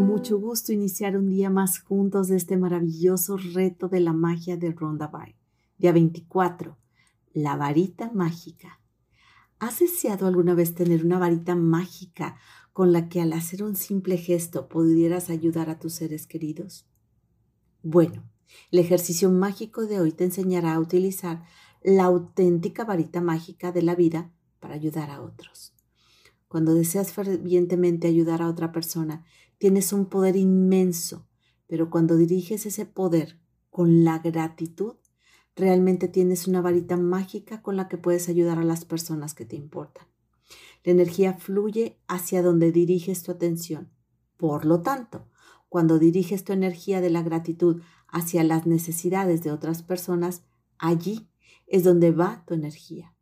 mucho gusto iniciar un día más juntos de este maravilloso reto de la magia de Ronda Bay. Día 24. La varita mágica. ¿Has deseado alguna vez tener una varita mágica con la que al hacer un simple gesto pudieras ayudar a tus seres queridos? Bueno, el ejercicio mágico de hoy te enseñará a utilizar la auténtica varita mágica de la vida para ayudar a otros. Cuando deseas fervientemente ayudar a otra persona, tienes un poder inmenso, pero cuando diriges ese poder con la gratitud, realmente tienes una varita mágica con la que puedes ayudar a las personas que te importan. La energía fluye hacia donde diriges tu atención. Por lo tanto, cuando diriges tu energía de la gratitud hacia las necesidades de otras personas, allí es donde va tu energía.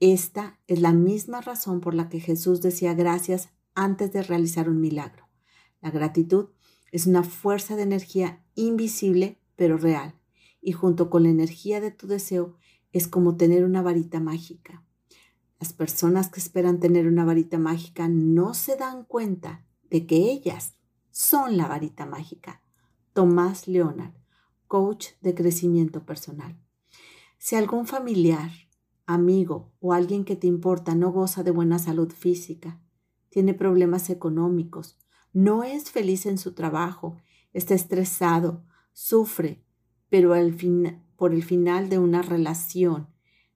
Esta es la misma razón por la que Jesús decía gracias antes de realizar un milagro. La gratitud es una fuerza de energía invisible pero real y junto con la energía de tu deseo es como tener una varita mágica. Las personas que esperan tener una varita mágica no se dan cuenta de que ellas son la varita mágica. Tomás Leonard, coach de crecimiento personal. Si algún familiar, amigo o alguien que te importa no goza de buena salud física, tiene problemas económicos, no es feliz en su trabajo, está estresado, sufre, pero por el final de una relación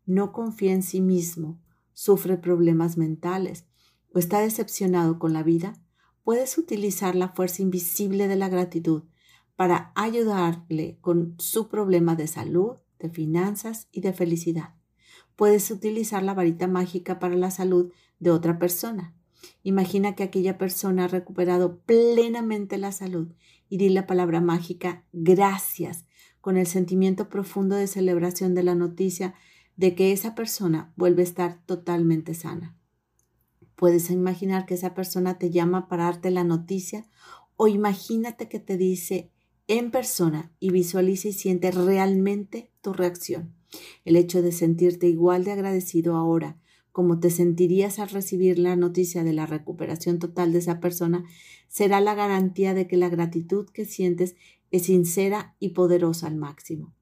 no confía en sí mismo, sufre problemas mentales o está decepcionado con la vida, puedes utilizar la fuerza invisible de la gratitud para ayudarle con su problema de salud, de finanzas y de felicidad puedes utilizar la varita mágica para la salud de otra persona. Imagina que aquella persona ha recuperado plenamente la salud y di la palabra mágica gracias con el sentimiento profundo de celebración de la noticia de que esa persona vuelve a estar totalmente sana. Puedes imaginar que esa persona te llama para darte la noticia o imagínate que te dice en persona y visualiza y siente realmente tu reacción. El hecho de sentirte igual de agradecido ahora como te sentirías al recibir la noticia de la recuperación total de esa persona será la garantía de que la gratitud que sientes es sincera y poderosa al máximo.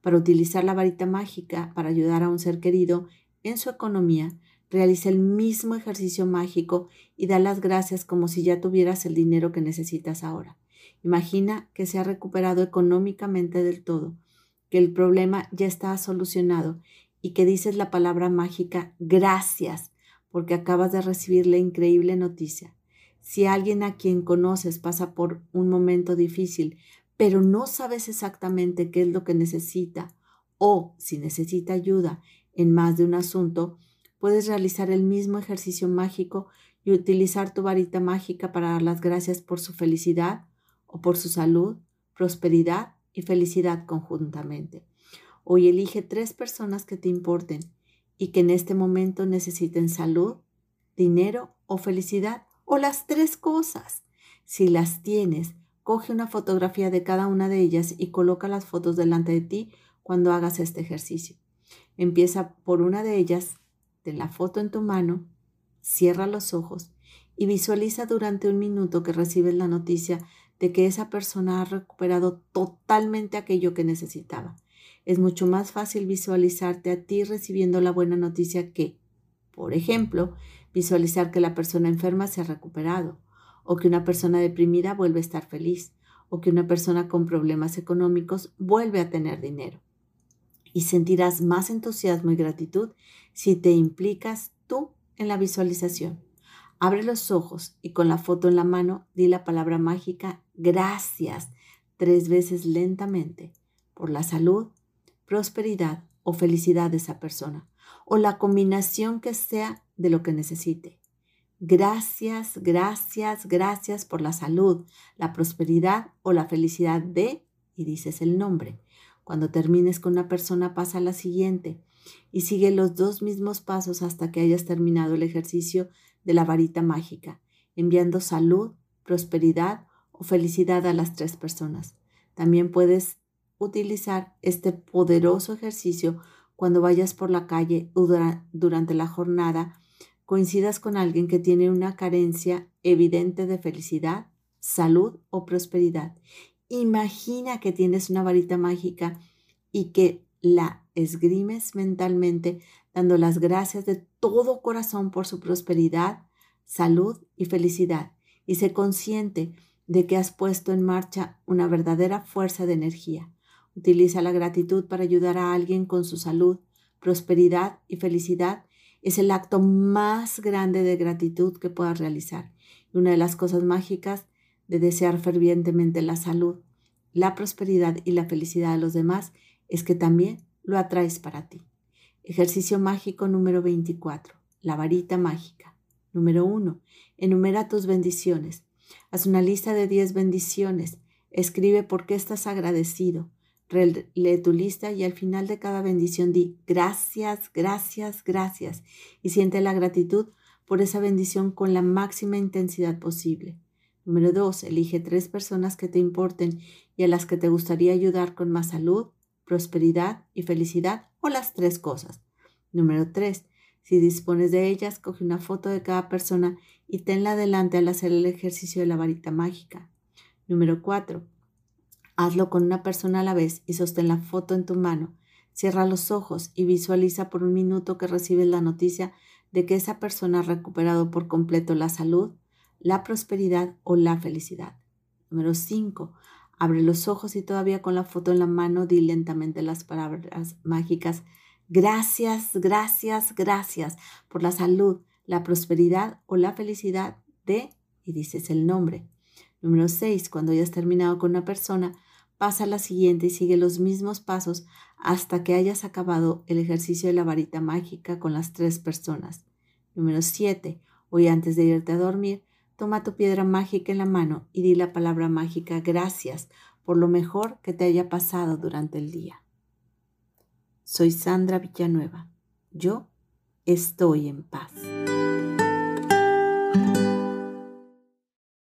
Para utilizar la varita mágica para ayudar a un ser querido en su economía, realiza el mismo ejercicio mágico y da las gracias como si ya tuvieras el dinero que necesitas ahora. Imagina que se ha recuperado económicamente del todo que el problema ya está solucionado y que dices la palabra mágica gracias porque acabas de recibir la increíble noticia. Si alguien a quien conoces pasa por un momento difícil, pero no sabes exactamente qué es lo que necesita o si necesita ayuda en más de un asunto, puedes realizar el mismo ejercicio mágico y utilizar tu varita mágica para dar las gracias por su felicidad o por su salud, prosperidad y felicidad conjuntamente. Hoy elige tres personas que te importen y que en este momento necesiten salud, dinero o felicidad o las tres cosas. Si las tienes, coge una fotografía de cada una de ellas y coloca las fotos delante de ti cuando hagas este ejercicio. Empieza por una de ellas, de la foto en tu mano, cierra los ojos y visualiza durante un minuto que recibes la noticia de que esa persona ha recuperado totalmente aquello que necesitaba. Es mucho más fácil visualizarte a ti recibiendo la buena noticia que, por ejemplo, visualizar que la persona enferma se ha recuperado, o que una persona deprimida vuelve a estar feliz, o que una persona con problemas económicos vuelve a tener dinero. Y sentirás más entusiasmo y gratitud si te implicas tú en la visualización. Abre los ojos y con la foto en la mano di la palabra mágica gracias tres veces lentamente por la salud, prosperidad o felicidad de esa persona o la combinación que sea de lo que necesite. Gracias, gracias, gracias por la salud, la prosperidad o la felicidad de, y dices el nombre. Cuando termines con una persona pasa a la siguiente y sigue los dos mismos pasos hasta que hayas terminado el ejercicio de la varita mágica, enviando salud, prosperidad o felicidad a las tres personas. También puedes utilizar este poderoso ejercicio cuando vayas por la calle o durante la jornada, coincidas con alguien que tiene una carencia evidente de felicidad, salud o prosperidad. Imagina que tienes una varita mágica y que la esgrimes mentalmente dando las gracias de todo corazón por su prosperidad, salud y felicidad. Y sé consciente de que has puesto en marcha una verdadera fuerza de energía. Utiliza la gratitud para ayudar a alguien con su salud, prosperidad y felicidad. Es el acto más grande de gratitud que puedas realizar. Y una de las cosas mágicas de desear fervientemente la salud, la prosperidad y la felicidad de los demás es que también lo atraes para ti. Ejercicio mágico número 24. La varita mágica. Número 1. Enumera tus bendiciones. Haz una lista de 10 bendiciones. Escribe por qué estás agradecido. Lee tu lista y al final de cada bendición di gracias, gracias, gracias y siente la gratitud por esa bendición con la máxima intensidad posible. Número 2. Elige tres personas que te importen y a las que te gustaría ayudar con más salud, prosperidad y felicidad o las tres cosas. Número 3. Si dispones de ellas, coge una foto de cada persona y tenla delante al hacer el ejercicio de la varita mágica. Número 4. Hazlo con una persona a la vez y sostén la foto en tu mano. Cierra los ojos y visualiza por un minuto que recibes la noticia de que esa persona ha recuperado por completo la salud, la prosperidad o la felicidad. Número 5. Abre los ojos y todavía con la foto en la mano di lentamente las palabras mágicas. Gracias, gracias, gracias por la salud, la prosperidad o la felicidad de, y dices el nombre. Número 6. Cuando hayas terminado con una persona, pasa a la siguiente y sigue los mismos pasos hasta que hayas acabado el ejercicio de la varita mágica con las tres personas. Número 7. Hoy antes de irte a dormir, Toma tu piedra mágica en la mano y di la palabra mágica gracias por lo mejor que te haya pasado durante el día. Soy Sandra Villanueva. Yo estoy en paz.